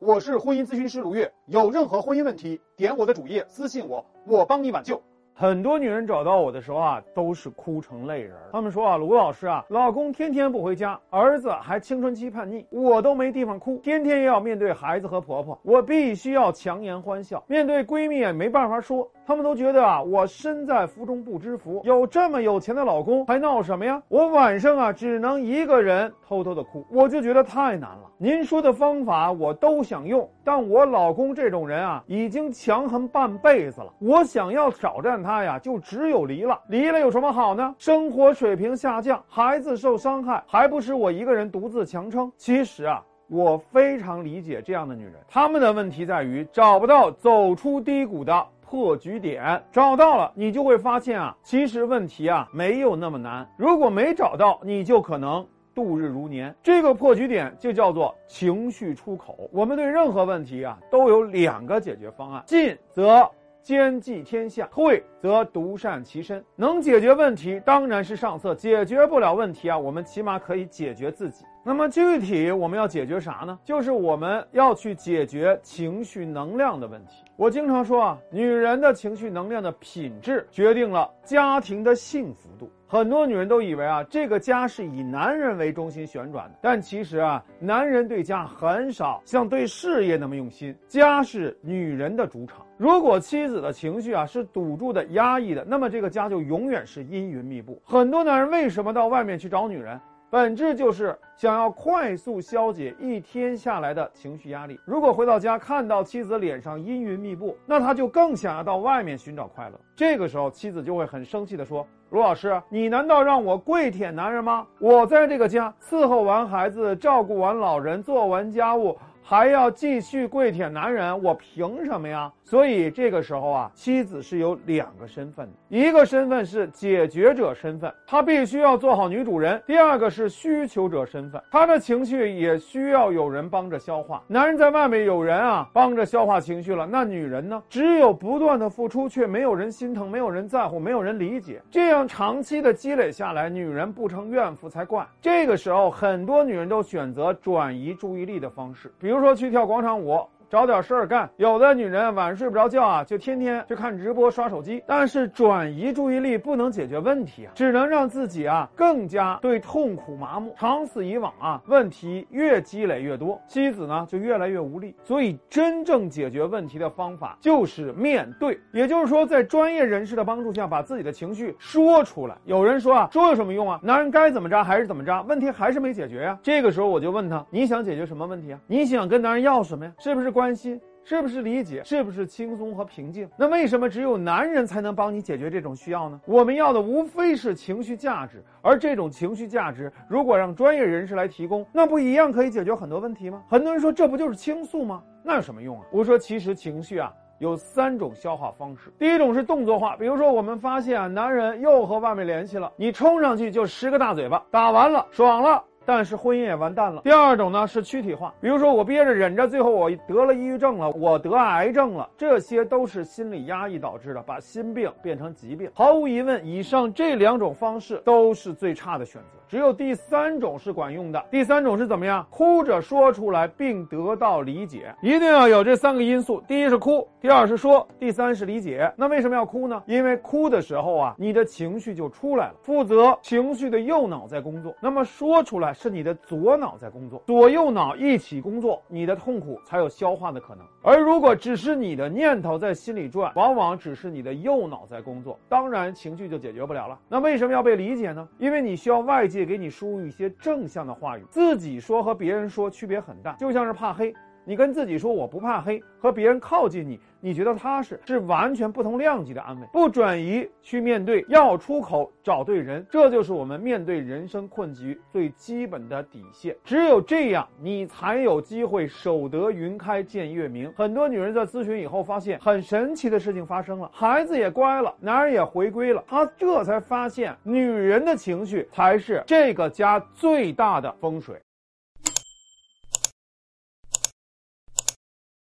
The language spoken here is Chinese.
我是婚姻咨询师卢月，有任何婚姻问题，点我的主页私信我，我帮你挽救。很多女人找到我的时候啊，都是哭成泪人。她们说啊，卢老师啊，老公天天不回家，儿子还青春期叛逆，我都没地方哭，天天要面对孩子和婆婆，我必须要强颜欢笑，面对闺蜜也没办法说。他们都觉得啊，我身在福中不知福，有这么有钱的老公，还闹什么呀？我晚上啊，只能一个人偷偷的哭，我就觉得太难了。您说的方法我都想用，但我老公这种人啊，已经强横半辈子了，我想要挑战他呀，就只有离了。离了有什么好呢？生活水平下降，孩子受伤害，还不是我一个人独自强撑？其实啊，我非常理解这样的女人，她们的问题在于找不到走出低谷的。破局点找到了，你就会发现啊，其实问题啊没有那么难。如果没找到，你就可能度日如年。这个破局点就叫做情绪出口。我们对任何问题啊都有两个解决方案：进则兼济天下，退则独善其身。能解决问题当然是上策，解决不了问题啊，我们起码可以解决自己。那么具体我们要解决啥呢？就是我们要去解决情绪能量的问题。我经常说啊，女人的情绪能量的品质决定了家庭的幸福度。很多女人都以为啊，这个家是以男人为中心旋转的，但其实啊，男人对家很少像对事业那么用心。家是女人的主场。如果妻子的情绪啊是堵住的、压抑的，那么这个家就永远是阴云密布。很多男人为什么到外面去找女人？本质就是想要快速消解一天下来的情绪压力。如果回到家看到妻子脸上阴云密布，那他就更想要到外面寻找快乐。这个时候，妻子就会很生气地说：“卢老师，你难道让我跪舔男人吗？我在这个家伺候完孩子，照顾完老人，做完家务。”还要继续跪舔男人，我凭什么呀？所以这个时候啊，妻子是有两个身份的，一个身份是解决者身份，她必须要做好女主人；第二个是需求者身份，她的情绪也需要有人帮着消化。男人在外面有人啊帮着消化情绪了，那女人呢？只有不断的付出，却没有人心疼，没有人在乎，没有人理解，这样长期的积累下来，女人不成怨妇才怪。这个时候，很多女人都选择转移注意力的方式，比如。说去跳广场舞。找点事儿干，有的女人晚上睡不着觉啊，就天天去看直播、刷手机。但是转移注意力不能解决问题啊，只能让自己啊更加对痛苦麻木。长此以往啊，问题越积累越多，妻子呢就越来越无力。所以，真正解决问题的方法就是面对，也就是说，在专业人士的帮助下，把自己的情绪说出来。有人说啊，说有什么用啊？男人该怎么着还是怎么着，问题还是没解决呀。这个时候我就问他，你想解决什么问题啊？你想跟男人要什么呀？是不是？关心是不是理解？是不是轻松和平静？那为什么只有男人才能帮你解决这种需要呢？我们要的无非是情绪价值，而这种情绪价值，如果让专业人士来提供，那不一样可以解决很多问题吗？很多人说这不就是倾诉吗？那有什么用啊？我说其实情绪啊有三种消化方式。第一种是动作化，比如说我们发现啊男人又和外面联系了，你冲上去就十个大嘴巴，打完了爽了。但是婚姻也完蛋了。第二种呢是躯体化，比如说我憋着忍着，最后我得了抑郁症了，我得癌症了，这些都是心理压抑导致的，把心病变成疾病。毫无疑问，以上这两种方式都是最差的选择，只有第三种是管用的。第三种是怎么样？哭着说出来并得到理解，一定要有这三个因素：第一是哭，第二是说，第三是理解。那为什么要哭呢？因为哭的时候啊，你的情绪就出来了，负责情绪的右脑在工作。那么说出来。是你的左脑在工作，左右脑一起工作，你的痛苦才有消化的可能。而如果只是你的念头在心里转，往往只是你的右脑在工作，当然情绪就解决不了了。那为什么要被理解呢？因为你需要外界界给你输入一些正向的话语，自己说和别人说区别很大，就像是怕黑，你跟自己说我不怕黑，和别人靠近你。你觉得踏实是完全不同量级的安慰，不转移去面对，要出口找对人，这就是我们面对人生困局最基本的底线。只有这样，你才有机会守得云开见月明。很多女人在咨询以后发现，很神奇的事情发生了，孩子也乖了，男人也回归了，她这才发现，女人的情绪才是这个家最大的风水。